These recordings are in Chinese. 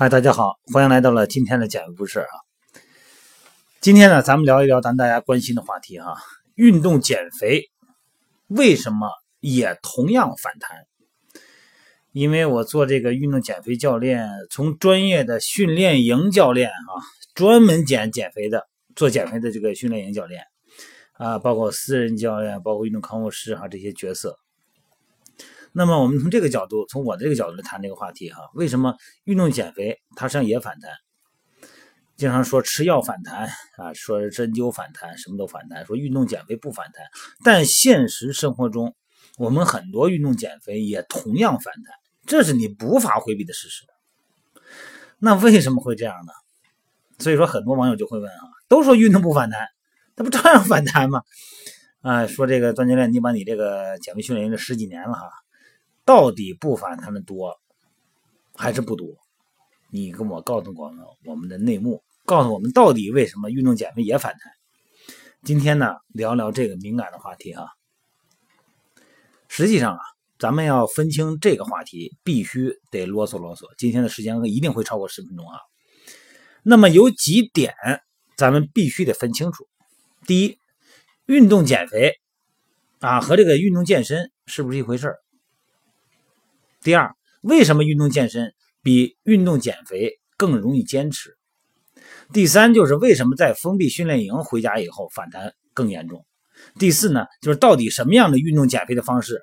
嗨，大家好，欢迎来到了今天的减肥不是啊。今天呢，咱们聊一聊咱大家关心的话题哈、运动减肥为什么也同样反弹？因为我做这个运动减肥教练，从专业的训练营教练啊，专门减减肥的，做减肥的这个训练营教练啊，包括私人教练，包括运动康复师哈、这些角色。那么我们从这个角度，从我的这个角度来谈这个话题哈，为什么运动减肥它实际上也反弹？经常说吃药反弹啊，说针灸反弹，什么都反弹，说运动减肥不反弹。但现实生活中，我们很多运动减肥也同样反弹，这是你无法回避的事实。那为什么会这样呢？所以说，很多网友就会问啊，都说运动不反弹，那不照样反弹吗？啊，说这个段教练，你把你这个减肥训练营这十几年了哈，到底不反弹的多还是不多？你跟我告诉我们我们的内幕，告诉我们到底为什么运动减肥也反弹？今天呢，聊聊这个敏感的话题哈。实际上啊，咱们要分清这个话题，必须得啰嗦啰嗦。今天的时间一定会超过十分钟啊。那么有几点咱们必须得分清楚。第一，运动减肥啊和这个运动健身是不是一回事儿？第二，为什么运动健身比运动减肥更容易坚持？第三，就是为什么在封闭训练营回家以后反弹更严重？第四呢，就是到底什么样的运动减肥的方式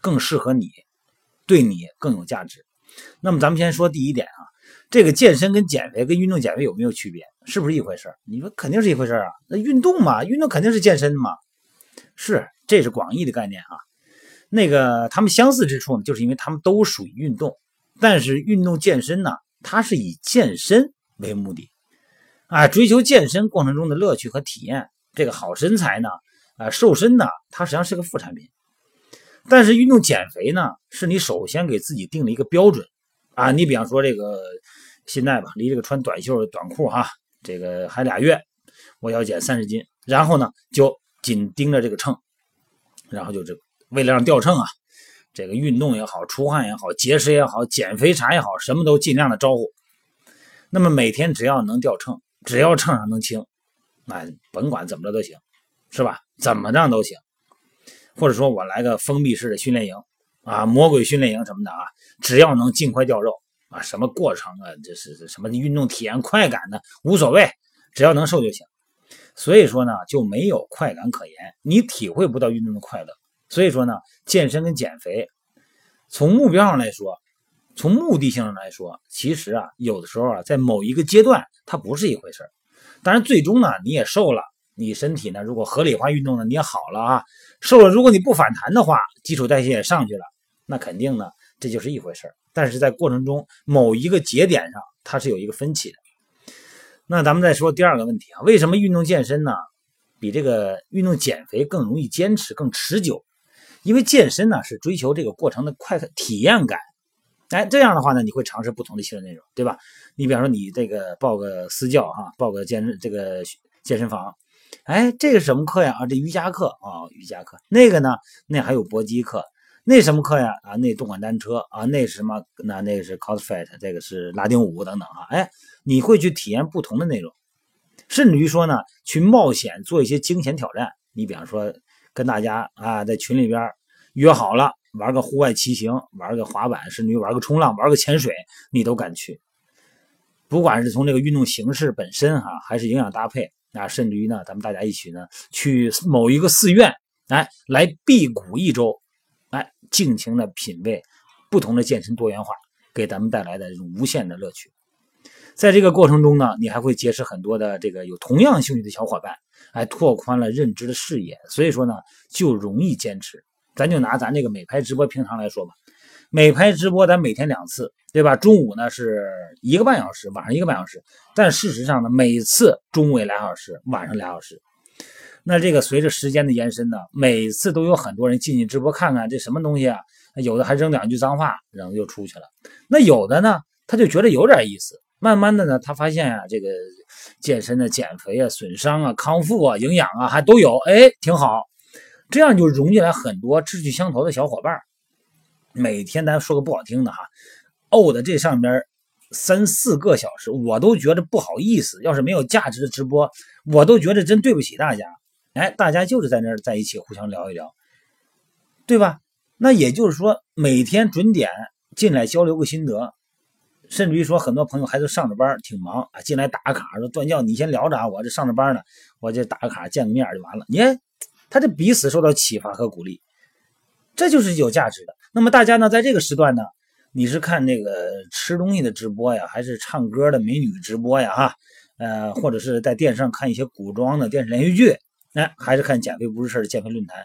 更适合你，对你更有价值？那么咱们先说第一点啊，这个健身跟减肥跟运动减肥有没有区别？是不是一回事你说肯定是一回事啊，那运动嘛，运动肯定是健身嘛，是，这是广义的概念啊。那个他们相似之处呢，就是因为他们都属于运动，但是运动健身呢，它是以健身为目的，啊，追求健身过程中的乐趣和体验。这个好身材呢，啊，瘦身呢，它实际上是个副产品。但是运动减肥呢，是你首先给自己定了一个标准，啊，你比方说这个现在吧，离这个穿短袖短裤哈，这个还俩月，我要减三十斤，然后呢就紧盯着这个秤，然后就这个为了让掉秤啊，这个运动也好，出汗也好，节食也好，减肥茶也好，什么都尽量的招呼。那么每天只要能掉秤，只要秤上能轻，那甭管怎么着都行，是吧？怎么着都行。或者说我来个封闭式的训练营啊，魔鬼训练营什么的啊，只要能尽快掉肉啊，什么过程啊，这是什么运动体验快感的无所谓，只要能瘦就行。所以说呢，就没有快感可言，你体会不到运动的快乐。所以说呢，健身跟减肥，从目标上来说，从目的性上来说，其实啊，有的时候啊，在某一个阶段它不是一回事儿当然，最终呢，你也瘦了，你身体呢，如果合理化运动呢，你也好了啊。瘦了，如果你不反弹的话，基础代谢也上去了，那肯定呢，这就是一回事儿但是在过程中某一个节点上，它是有一个分歧的。那咱们再说第二个问题啊，为什么运动健身呢，比这个运动减肥更容易坚持、更持久？因为健身呢是追求这个过程的快体验感，哎，这样的话呢，你会尝试不同的训练内容，对吧？你比方说你这个报个私教哈，报个健身这个健身房，哎，这个什么课呀？啊，这瑜伽课啊，瑜伽课。那个呢，那还有搏击课，那什么课呀？啊，那动感单车啊，那什么？那那个是 CrossFit，这个是拉丁舞等等啊，哎，你会去体验不同的内容，甚至于说呢，去冒险做一些惊险挑战。你比方说。跟大家啊，在群里边约好了玩个户外骑行，玩个滑板，甚至于玩个冲浪，玩个潜水，你都敢去。不管是从这个运动形式本身哈，还是营养搭配啊，甚至于呢，咱们大家一起呢去某一个寺院，哎，来辟谷一周，哎，尽情的品味不同的健身多元化给咱们带来的这种无限的乐趣。在这个过程中呢，你还会结识很多的这个有同样兴趣的小伙伴。还拓宽了认知的视野，所以说呢，就容易坚持。咱就拿咱这个美拍直播平常来说吧，美拍直播咱每天两次，对吧？中午呢是一个半小时，晚上一个半小时。但事实上呢，每次中午俩小时，晚上俩小时。那这个随着时间的延伸呢，每次都有很多人进去直播看看这什么东西啊？有的还扔两句脏话，然后就出去了。那有的呢，他就觉得有点意思，慢慢的呢，他发现啊，这个健身的减肥啊、损伤啊、康复啊、营养啊还都有，哎，挺好。这样就融进来很多志趣相投的小伙伴每天咱说个不好听的哈，怄的这上边三四个小时，我都觉得不好意思。要是没有价值的直播，我都觉得真对不起大家。哎，大家就是在那儿在一起互相聊一聊，对吧？那也就是说，每天准点进来交流个心得，甚至于说很多朋友还都上着班，挺忙啊，进来打个卡说段教你先聊着啊，我这上着班呢，我就打个卡见个面就完了。你看，他这彼此受到启发和鼓励，这就是有价值的。那么大家呢，在这个时段呢？你是看那个吃东西的直播呀，还是唱歌的美女直播呀？哈，呃，或者是在电视上看一些古装的电视连续剧，哎，还是看减肥不是事的减肥论坛，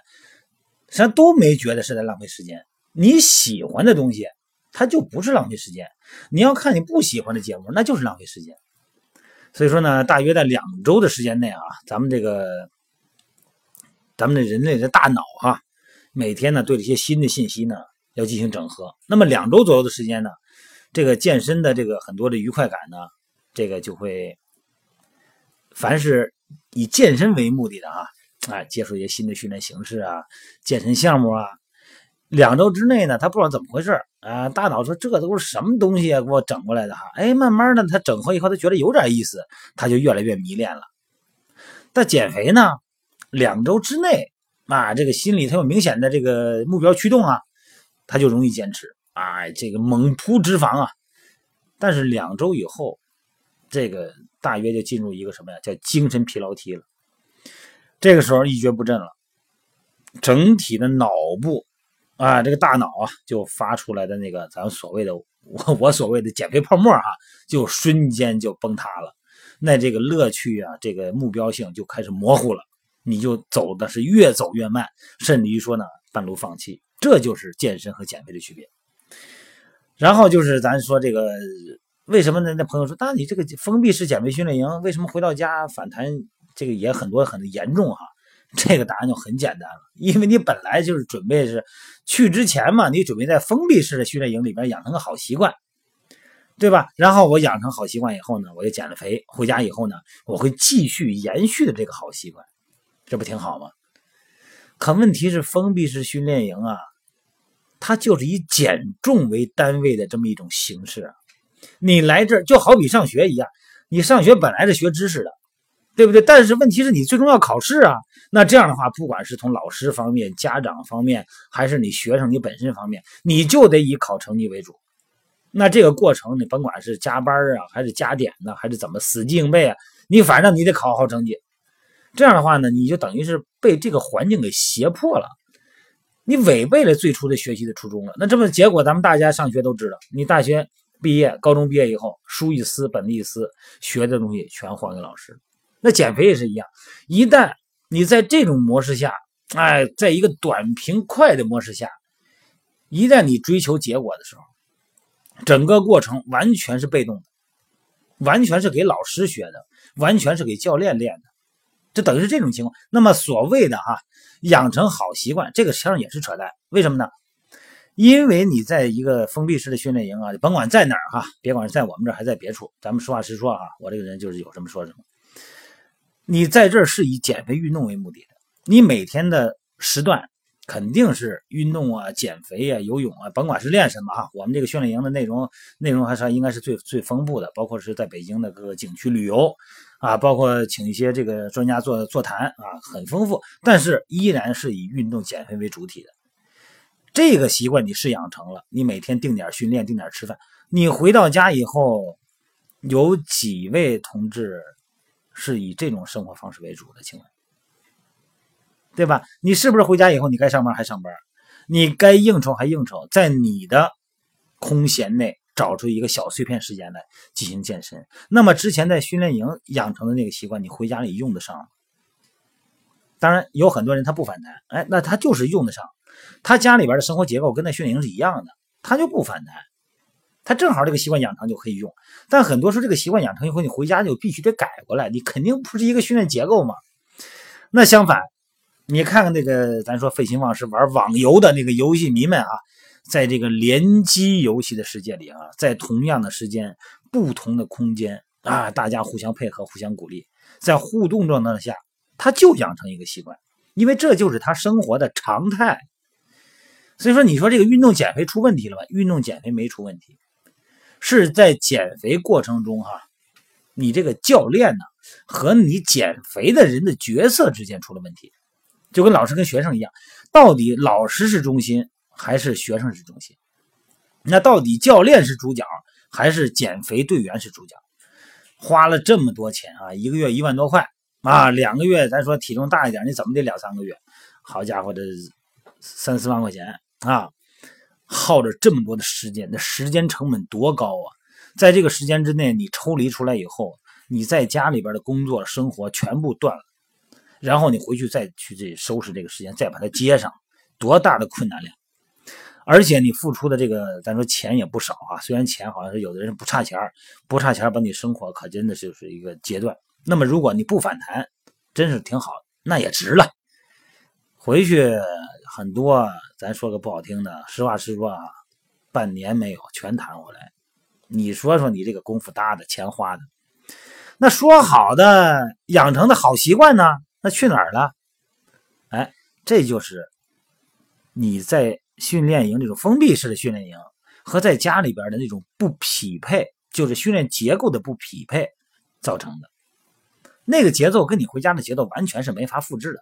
实际上都没觉得是在浪费时间。你喜欢的东西，它就不是浪费时间；你要看你不喜欢的节目，那就是浪费时间。所以说呢，大约在两周的时间内啊，咱们这个咱们的人类的大脑啊，每天呢对这些新的信息呢。要进行整合，那么两周左右的时间呢，这个健身的这个很多的愉快感呢，这个就会，凡是以健身为目的的啊，啊，接触一些新的训练形式啊，健身项目啊，两周之内呢，他不知道怎么回事啊，大脑说这都是什么东西啊，给我整过来的哈，哎，慢慢的他整合以后，他觉得有点意思，他就越来越迷恋了。但减肥呢，两周之内啊，这个心里他有明显的这个目标驱动啊。他就容易坚持，啊，这个猛扑脂肪啊！但是两周以后，这个大约就进入一个什么呀？叫精神疲劳期了。这个时候一蹶不振了，整体的脑部啊，这个大脑啊，就发出来的那个咱所谓的我我所谓的减肥泡沫哈，就瞬间就崩塌了。那这个乐趣啊，这个目标性就开始模糊了，你就走的是越走越慢，甚至于说呢，半路放弃。这就是健身和减肥的区别。然后就是咱说这个，为什么呢？那朋友说，那你这个封闭式减肥训练营为什么回到家反弹这个也很多很严重哈？这个答案就很简单了，因为你本来就是准备是去之前嘛，你准备在封闭式的训练营里边养成个好习惯，对吧？然后我养成好习惯以后呢，我就减了肥，回家以后呢，我会继续延续的这个好习惯，这不挺好吗？可问题是，封闭式训练营啊。它就是以减重为单位的这么一种形式啊！你来这儿就好比上学一样，你上学本来是学知识的，对不对？但是问题是你最终要考试啊！那这样的话，不管是从老师方面、家长方面，还是你学生你本身方面，你就得以考成绩为主。那这个过程，你甭管是加班啊，还是加点呢，还是怎么死记硬背啊，你反正你得考好成绩。这样的话呢，你就等于是被这个环境给胁迫了。你违背了最初的学习的初衷了，那这么结果，咱们大家上学都知道，你大学毕业、高中毕业以后，书一撕，本子一撕，学的东西全还给老师。那减肥也是一样，一旦你在这种模式下，哎，在一个短平快的模式下，一旦你追求结果的时候，整个过程完全是被动的，完全是给老师学的，完全是给教练练的，这等于是这种情况。那么所谓的哈。养成好习惯，这个实际上也是扯淡。为什么呢？因为你在一个封闭式的训练营啊，甭管在哪儿哈，别管是在我们这儿还在别处，咱们实话实说啊，我这个人就是有什么说什么。你在这儿是以减肥运动为目的的，你每天的时段肯定是运动啊、减肥啊、游泳啊，甭管是练什么啊。我们这个训练营的内容内容还是应该是最最丰富的，包括是在北京的各个景区旅游。啊，包括请一些这个专家做座谈啊，很丰富，但是依然是以运动减肥为主体的。这个习惯你是养成了，你每天定点训练，定点吃饭。你回到家以后，有几位同志是以这种生活方式为主的？请问，对吧？你是不是回家以后，你该上班还上班，你该应酬还应酬，在你的空闲内？找出一个小碎片时间来进行健身，那么之前在训练营养成的那个习惯，你回家里用得上。当然，有很多人他不反弹，哎，那他就是用得上，他家里边的生活结构跟那训练营是一样的，他就不反弹，他正好这个习惯养成就可以用。但很多时候这个习惯养成以后，你回家就必须得改过来，你肯定不是一个训练结构嘛。那相反，你看看那个咱说废寝忘食玩网游的那个游戏迷们啊。在这个联机游戏的世界里啊，在同样的时间、不同的空间啊，大家互相配合、互相鼓励，在互动状态下，他就养成一个习惯，因为这就是他生活的常态。所以说，你说这个运动减肥出问题了吧？运动减肥没出问题，是在减肥过程中哈，你这个教练呢和你减肥的人的角色之间出了问题，就跟老师跟学生一样，到底老师是中心还是学生是中心？那到底教练是主角还是减肥队员是主角？花了这么多钱啊，一个月一万多块啊，两个月咱说体重大一点，你怎么得两三个月？好家伙，这三四万块钱。啊，耗着这么多的时间，那时间成本多高啊！在这个时间之内，你抽离出来以后，你在家里边的工作生活全部断了，然后你回去再去这收拾这个时间，再把它接上，多大的困难量！而且你付出的这个，咱说钱也不少啊。虽然钱好像是有的人不差钱不差钱把你生活可真的就是一个阶段。那么如果你不反弹，真是挺好，那也值了。回去很多。咱说个不好听的，实话实说啊，半年没有全弹回来。你说说你这个功夫搭的，钱花的，那说好的养成的好习惯呢？那去哪儿了？哎，这就是你在训练营这种封闭式的训练营和在家里边的那种不匹配，就是训练结构的不匹配造成的。那个节奏跟你回家的节奏完全是没法复制的。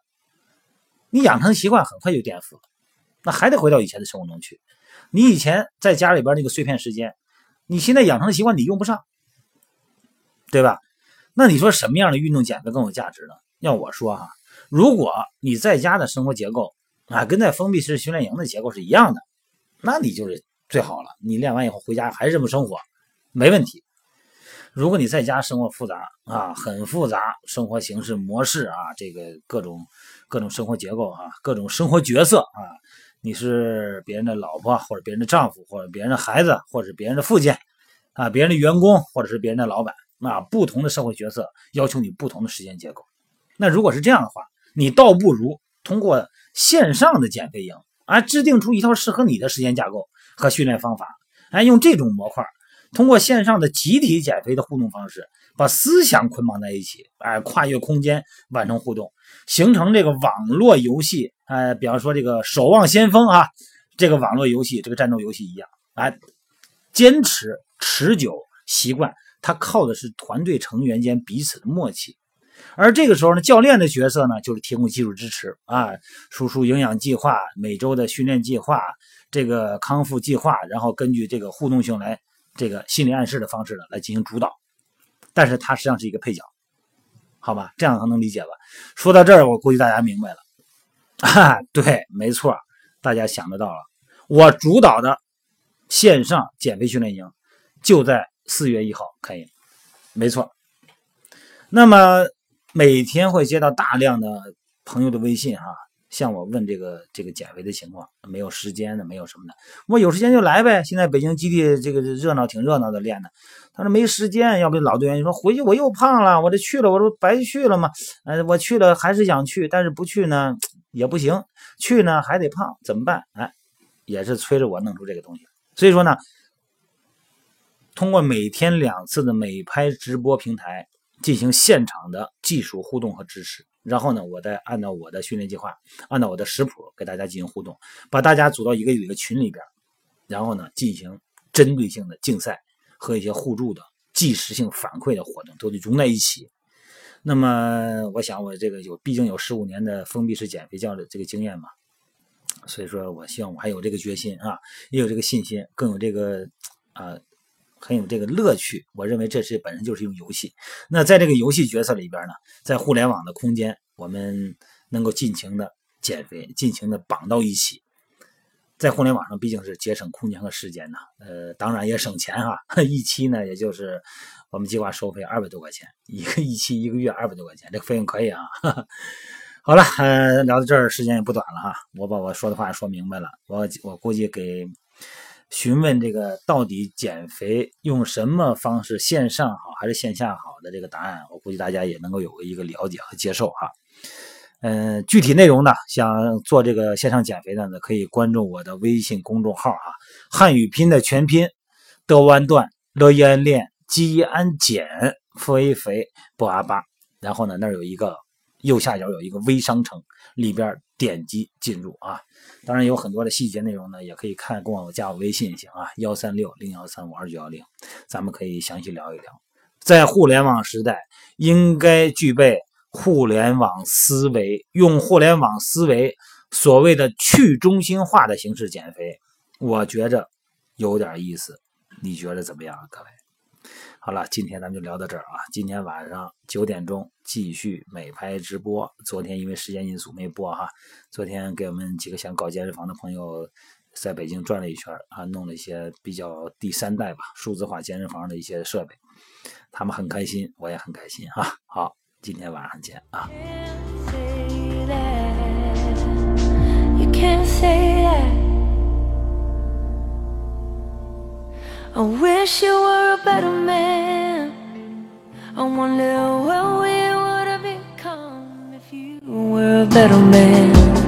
你养成习惯很快就颠覆了。那还得回到以前的生活中去。你以前在家里边那个碎片时间，你现在养成的习惯你用不上，对吧？那你说什么样的运动减肥更有价值呢？要我说哈，如果你在家的生活结构啊，跟在封闭式训练营的结构是一样的，那你就是最好了。你练完以后回家还是这么生活，没问题。如果你在家生活复杂啊，很复杂生活形式模式啊，这个各种各种生活结构啊，各种生活角色啊。你是别人的老婆，或者别人的丈夫，或者别人的孩子，或者别人的父亲，啊，别人的员工，或者是别人的老板，那不同的社会角色要求你不同的时间结构。那如果是这样的话，你倒不如通过线上的减肥营，啊，制定出一套适合你的时间架构和训练方法，哎，用这种模块，通过线上的集体减肥的互动方式。把思想捆绑在一起，哎，跨越空间完成互动，形成这个网络游戏，哎，比方说这个《守望先锋》啊，这个网络游戏，这个战斗游戏一样，哎，坚持持久习惯，它靠的是团队成员间彼此的默契。而这个时候呢，教练的角色呢，就是提供技术支持啊，输出营养计划、每周的训练计划、这个康复计划，然后根据这个互动性来，这个心理暗示的方式呢，来进行主导。但是它实际上是一个配角，好吧，这样能能理解吧？说到这儿，我估计大家明白了。啊，对，没错，大家想得到了。我主导的线上减肥训练营就在四月一号开营，没错。那么每天会接到大量的朋友的微信，哈。向我问这个这个减肥的情况，没有时间的，没有什么的。我有时间就来呗。现在北京基地这个热闹，挺热闹的练的。他说没时间，要不老队员就说回去我又胖了，我这去了，我说白去了嘛。呃，我去了还是想去，但是不去呢也不行，去呢还得胖，怎么办？哎，也是催着我弄出这个东西。所以说呢，通过每天两次的美拍直播平台进行现场的技术互动和支持。然后呢，我再按照我的训练计划，按照我的食谱给大家进行互动，把大家组到一个一个群里边，然后呢，进行针对性的竞赛和一些互助的即时性反馈的活动，都得融在一起。那么，我想我这个有，毕竟有十五年的封闭式减肥教的这个经验嘛，所以说我希望我还有这个决心啊，也有这个信心，更有这个啊。很有这个乐趣，我认为这是本身就是一种游戏。那在这个游戏角色里边呢，在互联网的空间，我们能够尽情的减肥，尽情的绑到一起。在互联网上毕竟是节省空间和时间呐，呃，当然也省钱哈。一期呢，也就是我们计划收费二百多块钱，一个一期一个月二百多块钱，这个费用可以啊。好了，呃，聊到这儿时间也不短了哈，我把我说的话说明白了，我我估计给。询问这个到底减肥用什么方式，线上好还是线下好的这个答案，我估计大家也能够有个一个了解和接受哈。嗯，具体内容呢，想做这个线上减肥的呢，可以关注我的微信公众号啊，汉语拼的全拼，的弯段乐伊安练基安减肥肥不阿巴，然后呢，那儿有一个右下角有一个微商城，里边点击进入啊。当然有很多的细节内容呢，也可以看跟我加我微信行啊，幺三六零幺三五二九幺零，咱们可以详细聊一聊。在互联网时代，应该具备。互联网思维，用互联网思维，所谓的去中心化的形式减肥，我觉着有点意思，你觉得怎么样，各位？好了，今天咱们就聊到这儿啊！今天晚上九点钟继续美拍直播。昨天因为时间因素没播哈。昨天给我们几个想搞健身房的朋友，在北京转了一圈啊，弄了一些比较第三代吧数字化健身房的一些设备，他们很开心，我也很开心哈。好。今天晚上见啊 can say that you can say。I wish you were a better man. I wonder what we would have become if you were a better man.